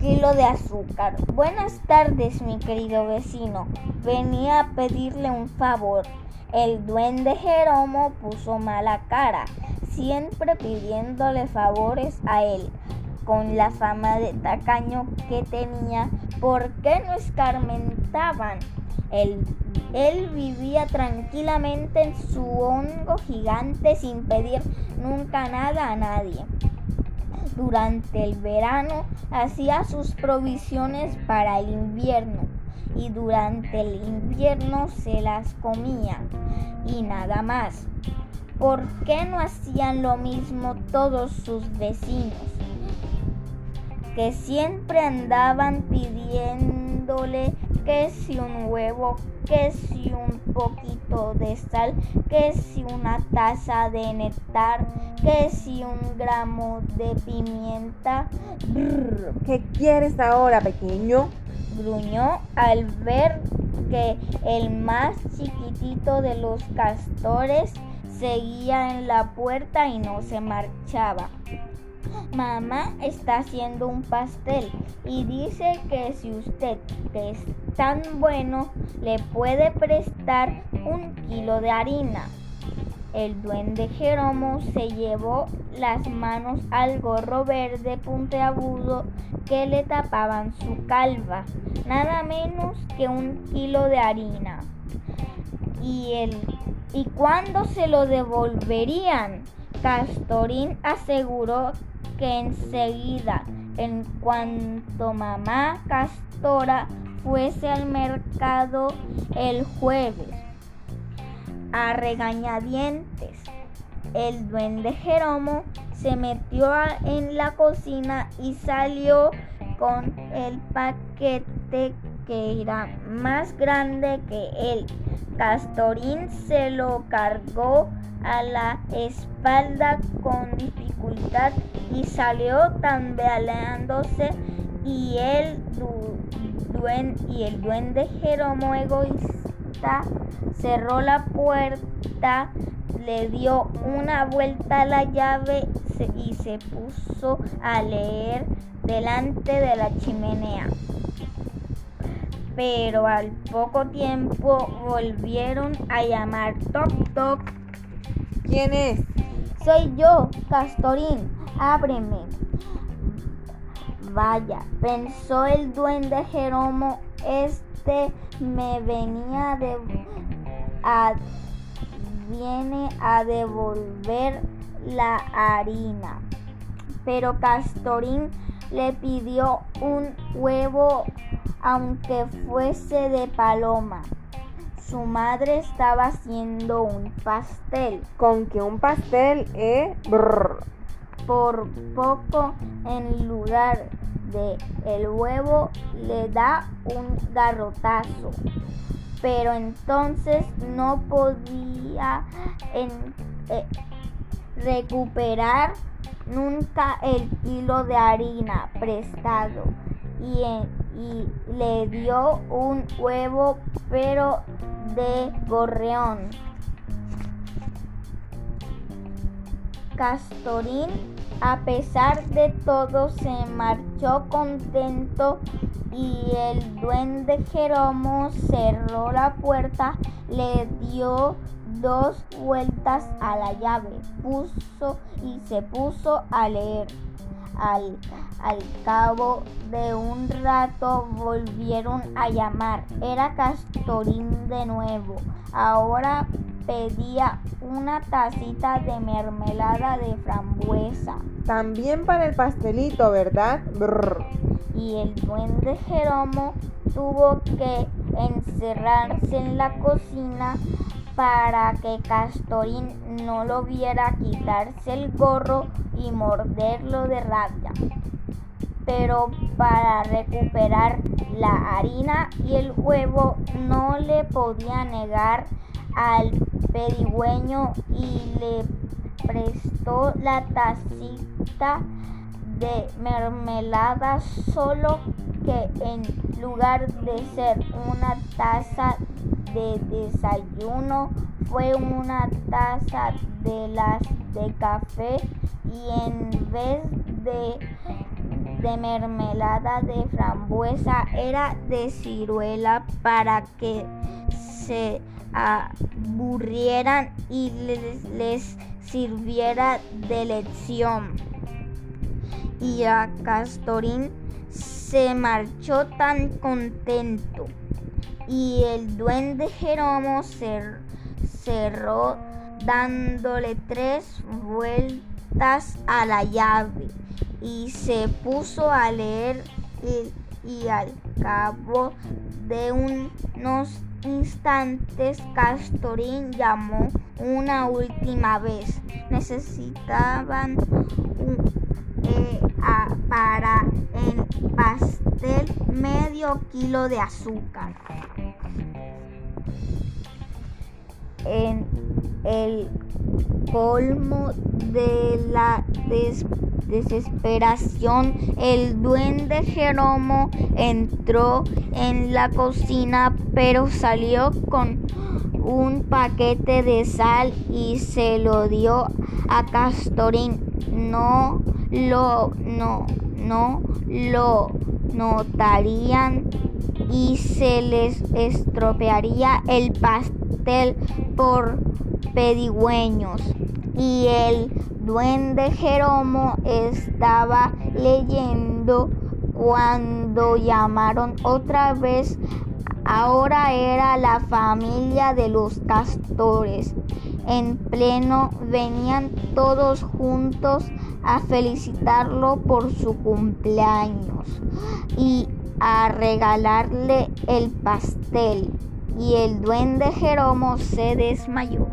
kilo de azúcar. Buenas tardes, mi querido vecino. Venía a pedirle un favor. El duende Jeromo puso mala cara, siempre pidiéndole favores a él. Con la fama de tacaño que tenía, ¿por qué no escarmentaban? Él, él vivía tranquilamente en su hongo gigante sin pedir nunca nada a nadie. Durante el verano hacía sus provisiones para el invierno y durante el invierno se las comía y nada más. ¿Por qué no hacían lo mismo todos sus vecinos? Que siempre andaban pidiéndole que si un huevo, que si un poquito de sal, que si una taza de néctar, que si un gramo de pimienta. ¿Qué quieres ahora, pequeño? Gruñó al ver que el más chiquitito de los castores seguía en la puerta y no se marchaba. Mamá está haciendo un pastel y dice que si usted, es tan bueno, le puede prestar un kilo de harina. El duende Jeromo se llevó las manos al gorro verde puntiagudo que le tapaban su calva, nada menos que un kilo de harina. ¿Y, el, ¿y cuándo se lo devolverían? Castorín aseguró que enseguida, en cuanto mamá Castora fuese al mercado el jueves, a regañadientes, el duende Jeromo se metió en la cocina y salió con el paquete que era más grande que él. Castorín se lo cargó a la espalda con dificultad y salió tambaleándose y el, y el duende Jeromo egoísta cerró la puerta, le dio una vuelta a la llave y se puso a leer delante de la chimenea. Pero al poco tiempo volvieron a llamar toc toc. ¿Quién es? Soy yo, Castorín, ábreme. Vaya, pensó el duende Jeromo, este me venía de a, viene a devolver la harina. Pero Castorín le pidió un huevo aunque fuese de paloma. Su madre estaba haciendo un pastel. ¿Con que un pastel, eh? Por poco, en lugar de el huevo, le da un garrotazo. Pero entonces no podía eh, recuperar nunca el kilo de harina prestado y, y le dio un huevo pero de gorreón. Castorín, a pesar de todo, se marchó contento y el duende Jeromo cerró la puerta, le dio dos vueltas a la llave, puso y se puso a leer. Al, al, cabo de un rato volvieron a llamar. Era Castorín de nuevo. Ahora pedía una tacita de mermelada de frambuesa. También para el pastelito, ¿verdad? Y el duende Jeromo tuvo que encerrarse en la cocina para que Castorín no lo viera quitarse el gorro y morderlo de rabia. Pero para recuperar la harina y el huevo no le podía negar al pedigüeño y le prestó la tacita de mermelada solo que en lugar de ser una taza de desayuno fue una taza de las de café y en vez de de mermelada de frambuesa era de ciruela para que se aburrieran y les, les sirviera de lección. Y a Castorín se marchó tan contento y el duende Jeromo cerró dándole tres vueltas a la llave y se puso a leer y, al cabo de unos instantes Castorín llamó una última vez. Necesitaban eh, para el pastel medio kilo de azúcar. En el colmo de la desesperación, el duende Jeromo entró en la cocina, pero salió con un paquete de sal y se lo dio a Castorín. No lo no no lo notarían y se les estropearía el pastel por pedigüeños. Y el duende Jeromo estaba leyendo cuando llamaron otra vez. Ahora era la familia de los castores. En pleno venían todos juntos a felicitarlo por su cumpleaños y a regalarle el pastel. Y el duende Jeromo se desmayó.